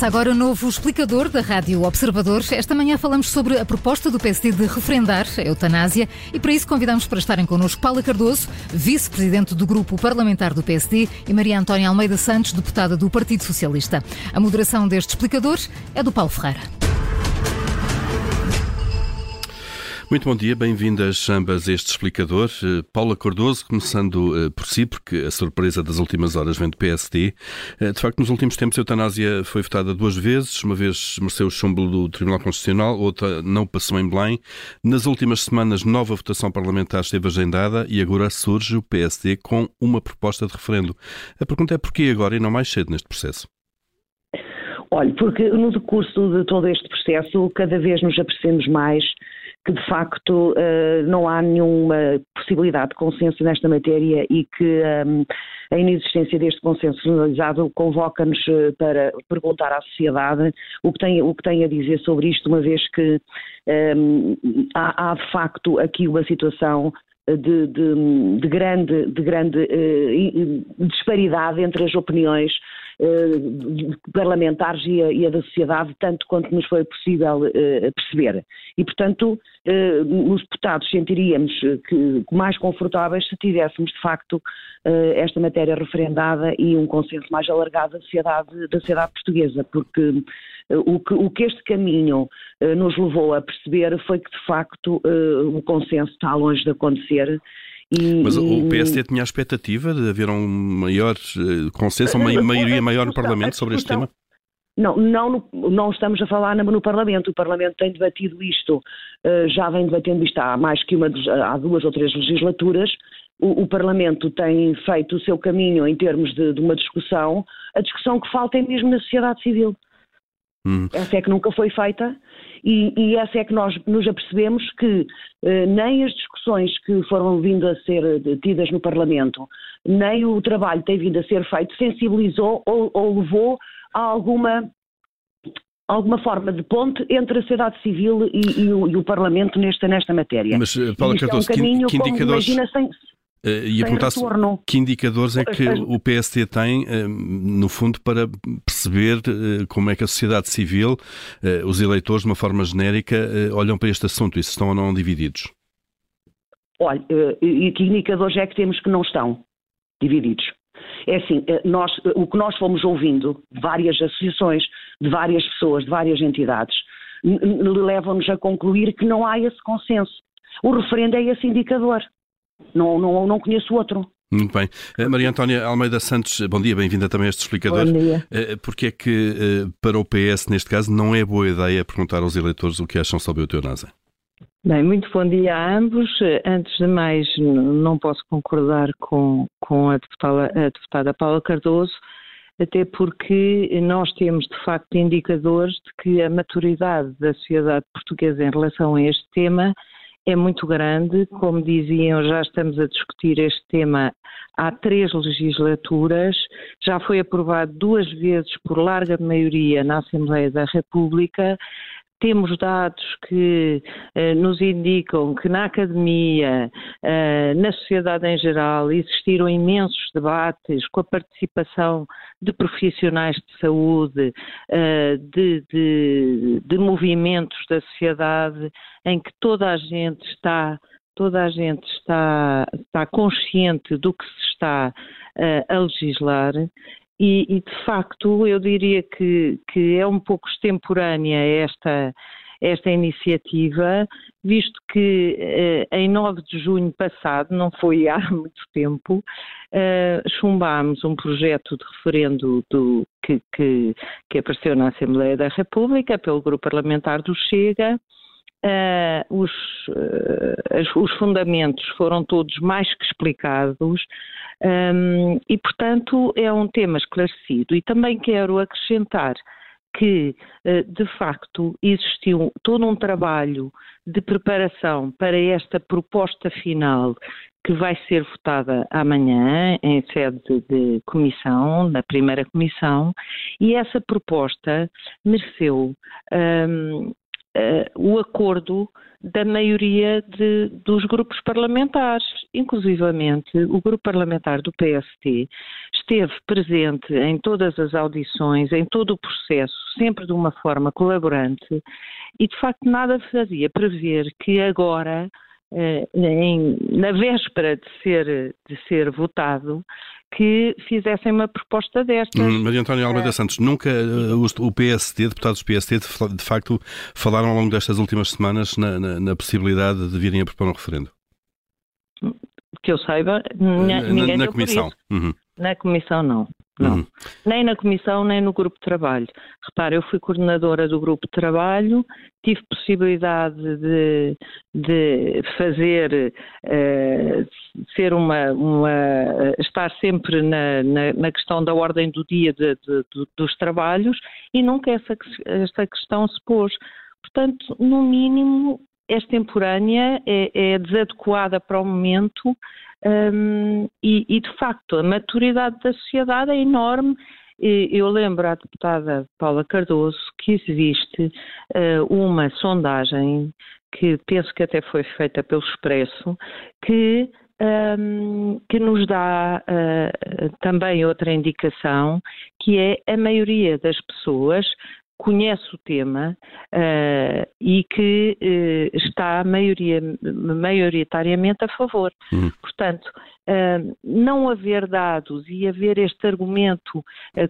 Começa agora o novo explicador da Rádio Observador. Esta manhã falamos sobre a proposta do PSD de referendar a eutanásia e para isso convidamos para estarem connosco Paula Cardoso, vice-presidente do grupo parlamentar do PSD e Maria Antónia Almeida Santos, deputada do Partido Socialista. A moderação deste explicador é do Paulo Ferreira. Muito bom dia, bem-vindas ambas a este explicador. Uh, Paula Cardoso, começando uh, por si, porque a surpresa das últimas horas vem do PSD. Eh, de facto, nos últimos tempos a eutanásia foi votada duas vezes, uma vez mereceu o chumbo do Tribunal Constitucional, outra não passou em Belém. Nas últimas semanas, nova votação parlamentar esteve agendada e agora surge o PSD com uma proposta de referendo. A pergunta é porquê agora e não mais cedo neste processo? Olha, porque no decurso de todo este processo, cada vez nos apercebemos mais que de facto uh, não há nenhuma possibilidade de consenso nesta matéria e que um, a inexistência deste consenso generalizado convoca-nos eh, para perguntar à sociedade o que, tem, o que tem a dizer sobre isto, uma vez que um, há, há de facto aqui uma situação de, de, de, grande, de grande uh, disparidade entre as opiniões parlamentares e a, e a, da sociedade, tanto quanto nos foi possível uh, perceber. E, portanto, os deputados sentiríamos que, mais confortáveis se tivéssemos, de facto, esta matéria referendada e um consenso mais alargado da sociedade, da sociedade portuguesa, porque o que, o que este caminho nos levou a perceber foi que, de facto, o consenso está longe de acontecer e, Mas o PSD tinha a expectativa de haver um maior eh, consenso, uma maioria maior no Parlamento sobre este tema? Não, não, não estamos a falar no Parlamento. O Parlamento tem debatido isto, eh, já vem debatendo isto há mais que uma, há duas ou três legislaturas. O, o Parlamento tem feito o seu caminho em termos de, de uma discussão. A discussão que falta é mesmo na sociedade civil. Hum. Essa é que nunca foi feita e, e, essa é que nós nos apercebemos que eh, nem as discussões que foram vindo a ser eh, tidas no Parlamento, nem o trabalho que tem vindo a ser feito sensibilizou ou, ou levou a alguma alguma forma de ponte entre a sociedade civil e, e, o, e o, Parlamento nesta, nesta matéria. Mas, eh, Paula Cardoso, é um caminho, que, que indicadores... Imagina, sem, Uh, e a perguntar que indicadores é que o PST tem, uh, no fundo, para perceber uh, como é que a sociedade civil, os eleitores, de uma forma genérica, olham para este assunto e se estão ou não divididos? Olha, e que indicadores é que temos que não estão divididos? É assim, nós, o que nós fomos ouvindo de várias associações, de várias pessoas, de várias entidades, levam-nos a concluir que não há esse consenso. O referendo é esse indicador. Não, não, não conheço outro. Muito bem. Eh, Maria Antónia Almeida Santos, bom dia, bem-vinda também a este explicador. Bom dia. Eh, porque é que, eh, para o PS, neste caso, não é boa ideia perguntar aos eleitores o que acham sobre o eutanásia? Bem, muito bom dia a ambos. Antes de mais, não posso concordar com, com a, deputada, a deputada Paula Cardoso, até porque nós temos, de facto, indicadores de que a maturidade da sociedade portuguesa em relação a este tema é muito grande. Como diziam, já estamos a discutir este tema há três legislaturas, já foi aprovado duas vezes por larga maioria na Assembleia da República. Temos dados que eh, nos indicam que na academia, eh, na sociedade em geral, existiram imensos debates com a participação de profissionais de saúde, eh, de, de, de movimentos da sociedade, em que toda a gente está toda a gente está, está consciente do que se está uh, a legislar e, e, de facto, eu diria que, que é um pouco extemporânea esta, esta iniciativa, visto que eh, em 9 de junho passado, não foi há muito tempo, eh, chumbámos um projeto de referendo do, que, que, que, apareceu na Assembleia da República pelo grupo parlamentar do Chega. Uh, os, uh, os fundamentos foram todos mais que explicados, um, e, portanto, é um tema esclarecido. E também quero acrescentar que, eh, de facto, existiu todo um trabalho de preparação para esta proposta final que vai ser votada amanhã em sede de comissão, na primeira comissão, e essa proposta mereceu um, o acordo da maioria de, dos grupos parlamentares. Inclusivamente, o grupo parlamentar do PST esteve presente em todas as audições, em todo o processo, sempre de uma forma colaborante, e de facto nada fazia prever que agora em, na véspera de ser, de ser votado, que fizessem uma proposta desta. Hum, Maria Antónia Almeida é. Santos, nunca uh, o PSD, deputados do PSD, de, de, facto, falaram ao longo destas últimas semanas na, na, na possibilidade de virem a propor um referendo? Que eu saiba, ninguém na, na comissão. Uhum. Na comissão, não. Não. Uhum. Nem na comissão, nem no grupo de trabalho. Repare, eu fui coordenadora do grupo de trabalho, tive possibilidade de, de fazer, uh, ser uma, uma, estar sempre na, na, na, questão da ordem do dia de, de, dos trabalhos e nunca essa, essa questão se pôs. Portanto, no mínimo, extemporânea, é, é desadequada para o momento um, e, e, de facto, a maturidade da sociedade é enorme. Eu lembro à deputada Paula Cardoso que existe uh, uma sondagem que penso que até foi feita pelo Expresso, que, um, que nos dá uh, também outra indicação, que é a maioria das pessoas conhece o tema uh, e que uh, está maioria, maioritariamente a favor. Uhum. Portanto, uh, não haver dados e haver este argumento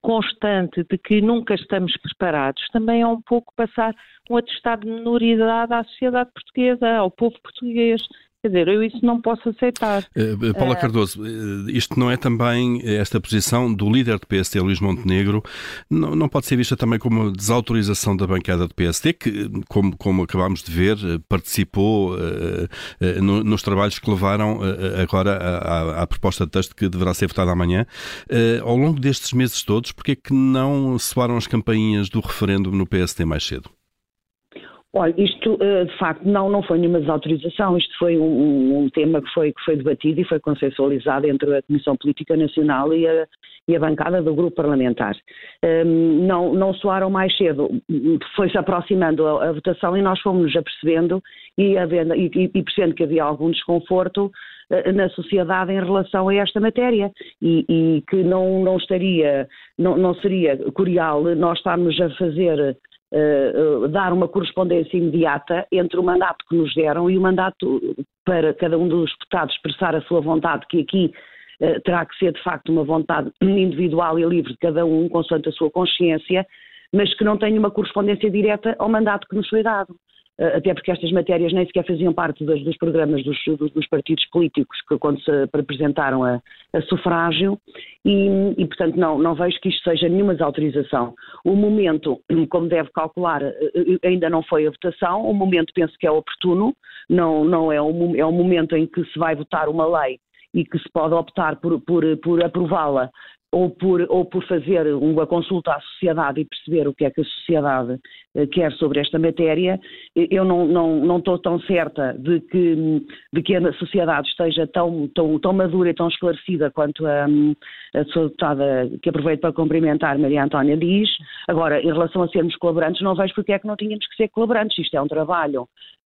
constante de que nunca estamos preparados também é um pouco passar um atestado de minoridade à sociedade portuguesa, ao povo português. Quer dizer, eu isso não posso aceitar. Uh, Paula uh, Cardoso, isto não é também esta posição do líder do PSD, Luís Montenegro, não, não pode ser vista também como desautorização da bancada do PSD, que, como, como acabámos de ver, participou uh, no, nos trabalhos que levaram agora à, à, proposta de texto que deverá ser votada amanhã. ao longo destes meses todos, porquê é que não soaram as campainhas do referendo no PSD mais cedo? Olha, isto eh, de facto não, não foi nenhuma desautorização, isto foi um, um, tema que foi, que foi debatido e foi consensualizado entre a Comissão Política Nacional e a, e a bancada do grupo parlamentar. Ehm, não, não soaram mais cedo, foi-se aproximando a, a, votação e nós fomos-nos apercebendo e, havendo, e, e percebendo que havia algum desconforto uh, na sociedade em relação a esta matéria e, e que não, não estaria, não, não seria curial nós estarmos a fazer uh, dar uma correspondência imediata entre o mandato que nos deram e o mandato para cada um dos deputados expressar a sua vontade, que aqui uh, terá que ser de facto uma vontade individual e livre de cada um, consoante a sua consciência, mas que não tenha uma correspondência direta ao mandato que nos foi dado. Eh, até porque estas matérias nem sequer faziam parte dos, programas dos, dos, partidos políticos que quando se apresentaram a, a sufrágio. E, e, portanto, não, não vejo que isto seja nenhuma desautorização. O momento, como deve calcular, eh, eh, ainda não foi a votação, o momento penso que é oportuno, não, não é, um, é um momento em que se vai votar uma lei e que se pode optar por, por, por aprová-la ou por, ou por fazer uma consulta à sociedade e perceber o que é que a sociedade eh, quer sobre esta matéria, eu não, não, não estou tão certa de que, de que a sociedade esteja tão, tão, tão madura e tão esclarecida quanto a, a sua deputada, que aproveito para cumprimentar, Maria Antónia, diz. Agora, em relação a sermos colaborantes, não vejo porque é que não tínhamos que ser colaborantes. Isto é um trabalho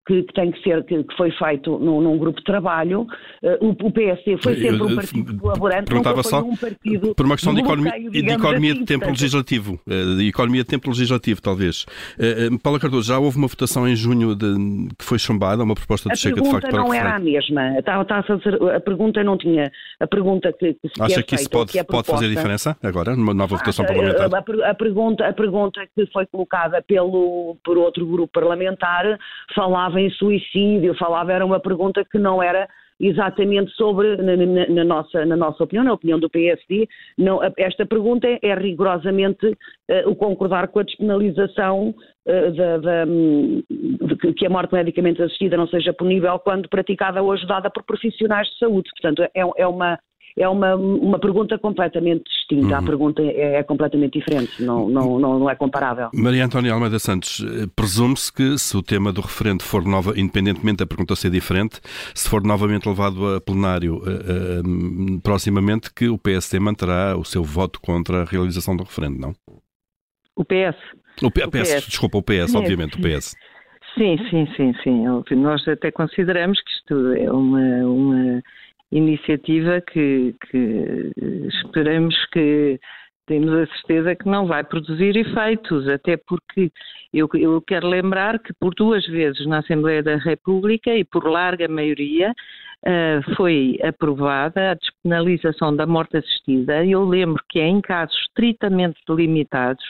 que, que, tem que ser, que, que foi feito num, num, grupo de trabalho. Uh, o, o PSD foi sempre um partido colaborante, nunca foi só, um partido por uma questão de economia, de, economia assim, de tempo portanto. legislativo, uh, de economia de tempo legislativo, talvez. Uh, Paula Cardoso, já houve uma votação em junho de, que foi chumbada, uma proposta de a Chega de facto para não era a mesma. Tá, tá a, a, pergunta não tinha a pergunta que, que se Acha que isso pode, que é pode fazer diferença agora, numa nova votação parlamentar? A, a, pergunta, a pergunta que foi colocada pelo, por outro grupo parlamentar falava em suicídio falava, era uma pergunta que não era exatamente sobre, na, na, na, nossa, na nossa opinião, na opinião do PSD, não, esta pergunta é, é rigorosamente uh, o concordar com a despenalização uh, da, da, de que a morte medicamente assistida não seja punível quando praticada ou ajudada por profissionais de saúde. Portanto, é, é uma é uma, uma pergunta completamente distinta. Uhum. A pergunta é, é, completamente diferente, não, não, não, não, é comparável. Maria Antónia Almeida Santos, eh, presume-se que se o tema do referendo for nova, independentemente da pergunta ser diferente, se for novamente levado a plenário uh, uh, proximamente, que o PSD manterá o seu voto contra a realização do referendo, não? O PS. O, P, o PS, PS, desculpa, o PS, obviamente, o PS. Sim, sim, sim, sim. Nós até consideramos que isto é uma, uma iniciativa que, que esperamos que temos a certeza que não vai produzir efeitos, até porque eu, eu, quero lembrar que por duas vezes na Assembleia da República e por larga maioria uh, foi aprovada a despenalização da morte assistida. Eu lembro que é em casos estritamente delimitados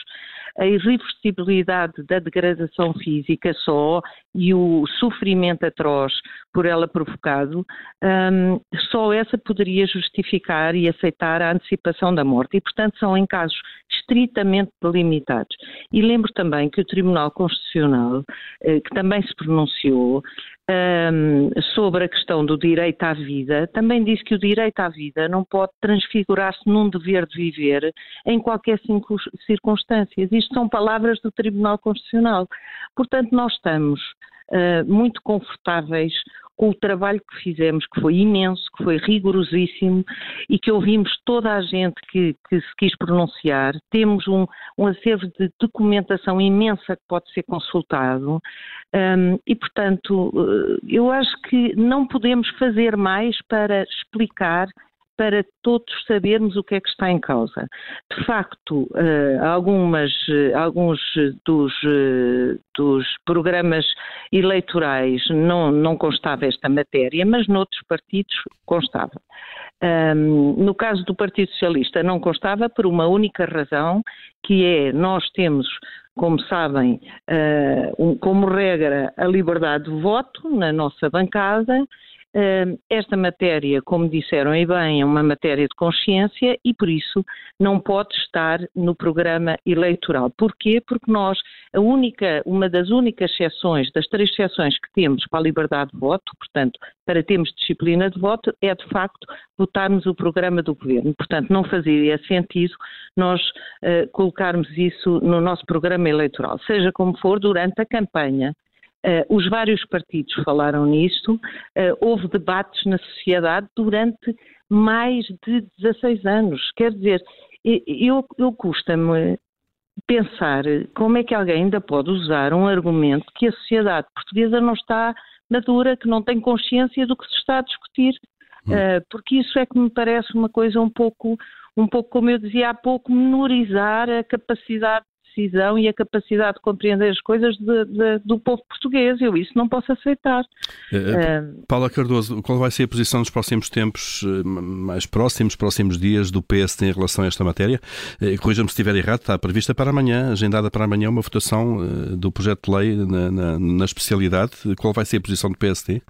a irreversibilidade da degradação física só e o sofrimento atroz por ela provocado, um, só essa poderia justificar e aceitar a antecipação da morte. E, portanto, são em casos estritamente delimitados. E lembro também que o Tribunal Constitucional, eh, que também se pronunciou, um, sobre a questão do direito à vida, também diz que o direito à vida não pode transfigurar-se num dever de viver em qualquer circunstância. Isto são palavras do Tribunal Constitucional. Portanto, nós estamos uh, muito confortáveis com o trabalho que fizemos, que foi imenso, que foi rigorosíssimo e que ouvimos toda a gente que, que se quis pronunciar. Temos um, um, acervo de documentação imensa que pode ser consultado um, e, portanto, eh, eu acho que não podemos fazer mais para explicar para todos sabermos o que é que está em causa. De facto, eh, algumas, eh, alguns dos, eh, dos programas eleitorais não, não constava esta matéria, mas noutros partidos constava. no caso do Partido Socialista, não constava por uma única razão, que é nós temos como sabem, como regra, a liberdade de voto na nossa bancada esta matéria, como disseram e bem, é uma matéria de consciência e por isso não pode estar no programa eleitoral. Porquê? Porque nós, a única, uma das únicas exceções, das três exceções que temos para a liberdade de voto, portanto, para termos disciplina de voto, é de facto votarmos o programa do governo. Portanto, não fazia sentido nós uh, colocarmos isso no nosso programa eleitoral. Seja como for, durante a campanha, Uh, os vários partidos falaram nisto, uh, houve debates na sociedade durante mais de 16 anos. Quer dizer, eu, eu custa-me pensar como é que alguém ainda pode usar um argumento que a sociedade portuguesa não está madura, que não tem consciência do que se está a discutir, uh, porque isso é que me parece uma coisa um pouco, um pouco, como eu dizia há pouco, menorizar a capacidade decisão e a capacidade de compreender as coisas de, de, do povo português. Eu isso não posso aceitar. Uh, Paula Cardoso, qual vai ser a posição nos próximos tempos, mais próximos, próximos dias do PSD em relação a esta matéria? Corrija-me se estiver errado, está prevista para amanhã, agendada para amanhã, uma votação do projeto de lei na, na, na especialidade. Qual vai ser a posição do PSD?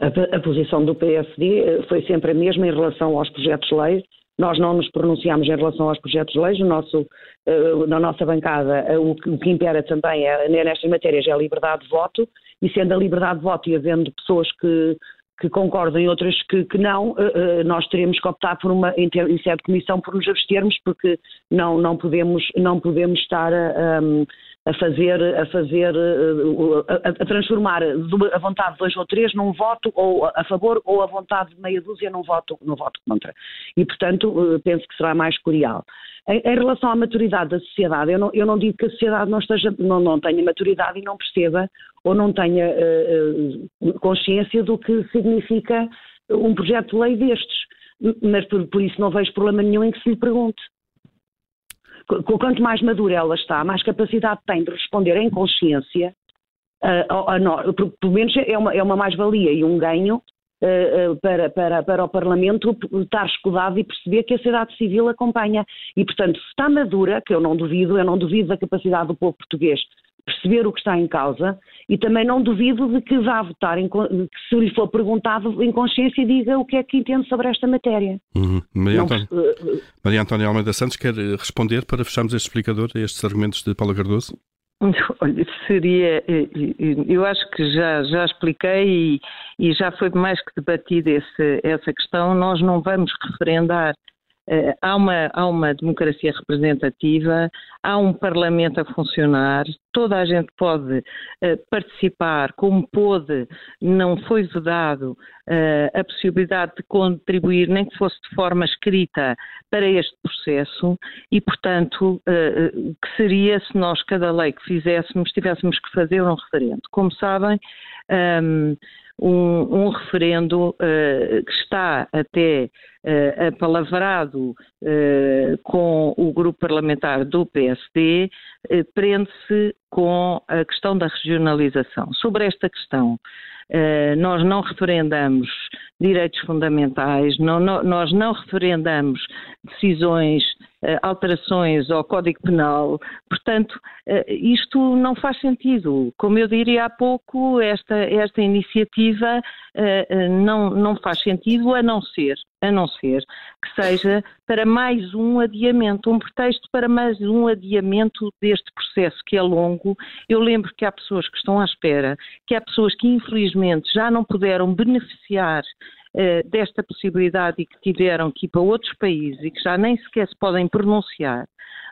A, a, posição do PSD foi sempre a mesma em relação aos projetos de lei nós não nos pronunciamos em relação aos projetos de lei, no nosso, uh, na nossa bancada uh, o, que, impera também é, nestas matérias é a liberdade de voto, e sendo a liberdade de voto e havendo pessoas que, que concordam e outras que, que não, uh, nós teremos que optar por uma, em, sede de comissão por nos abstermos, porque não, não, podemos, não podemos estar a, um, a fazer, a, fazer a, a, transformar a vontade de dois ou três num voto ou a favor ou a vontade de meia dúzia num voto, num voto contra. E, portanto, eh, penso que será mais curial. Em, em relação à maturidade da sociedade, eu não, eu não, digo que a sociedade não, esteja, não, não tenha maturidade e não perceba ou não tenha uh, consciência do que significa um projeto de lei destes. Mas por, por isso não vejo problema nenhum em que se lhe pergunte quanto mais madura ela está, mais capacidade tem de responder em consciência, uh, a, a, pelo menos é uma, é uma mais-valia e um ganho uh, uh, para, para, para o Parlamento estar escudado e perceber que a sociedade civil acompanha. E, portanto, se está madura, que eu não duvido, eu não duvido da capacidade do povo português perceber o que está em causa e também não duvido de que vá votar, se lhe for perguntado em consciência diga o que é que entende sobre esta matéria. Uhum. Maria, Antónia, uh, Maria Antónia Almeida Santos quer eh, responder para fecharmos este explicador a estes argumentos de Paula Cardoso? Olha, seria, eh, eu acho que já, já expliquei e, e já foi mais que debatida essa questão. Nós não vamos referendar Uh, há, uma, há uma democracia representativa, há um parlamento a funcionar, toda a gente pode uh, participar, como pôde, não foi vedado uh, a possibilidade de contribuir, nem que fosse de forma escrita, para este processo e, portanto, o que seria se nós, cada lei que fizéssemos, tivéssemos que fazer um referendo. Como sabem, um, um, um referendo uh, que está até uh, apalavrado uh, com o grupo parlamentar do PSD, prende-se com a questão da regionalização. Sobre esta questão, nós não referendamos direitos fundamentais, não, não, nós não referendamos decisões alterações ao Código Penal. Portanto, eh, isto não faz sentido. Como eu diria há pouco, esta, esta iniciativa eh, não, não faz sentido a não ser, a não ser que seja para mais um adiamento, um pretexto para mais um adiamento deste processo que é longo. Eu lembro que há pessoas que estão à espera, que há pessoas que infelizmente já não puderam beneficiar eh, desta possibilidade e que tiveram que ir para outros países e que já nem sequer se podem pronunciar.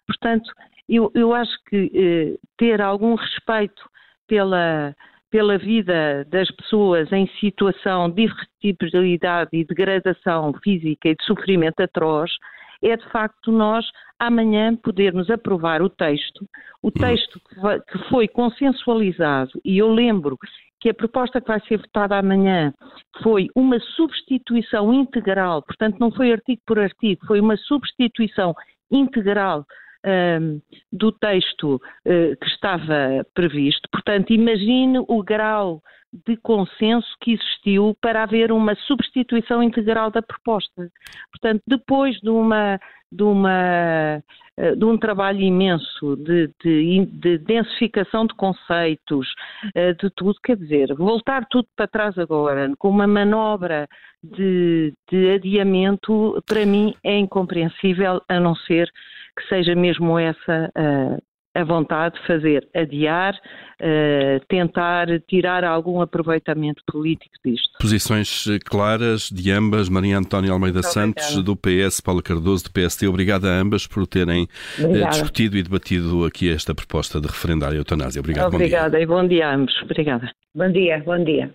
Portanto, eu, eu acho que eh, ter algum respeito pela, pela vida das pessoas em situação de irrepetibilidade e degradação física e de sofrimento atroz é de facto nós amanhã podermos aprovar o texto, o texto que foi consensualizado, e eu lembro que a proposta que vai ser votada amanhã foi uma substituição integral, portanto não foi artigo por artigo, foi uma substituição integral do texto uh, que estava previsto. Portanto, imagine o grau de consenso que existiu para haver uma substituição integral da proposta. Portanto, depois de uma de, uma, eh, de um trabalho imenso de, de, de, densificação de conceitos, eh, de tudo, quer dizer, voltar tudo para trás agora, com uma manobra de, de adiamento, para mim é incompreensível, a não ser que seja mesmo essa a, a vontade de fazer adiar, uh, tentar tirar algum aproveitamento político disto. Posições eh, claras de ambas, Maria Antónia Almeida Muito Santos, obrigada. do PS, Paulo Cardoso, do PST. Obrigada a ambas por terem uh, discutido e debatido aqui esta proposta de referendar a eutanásia. Obrigado, Obrigada bom e bom dia a ambos. Obrigada. Bom dia, bom dia.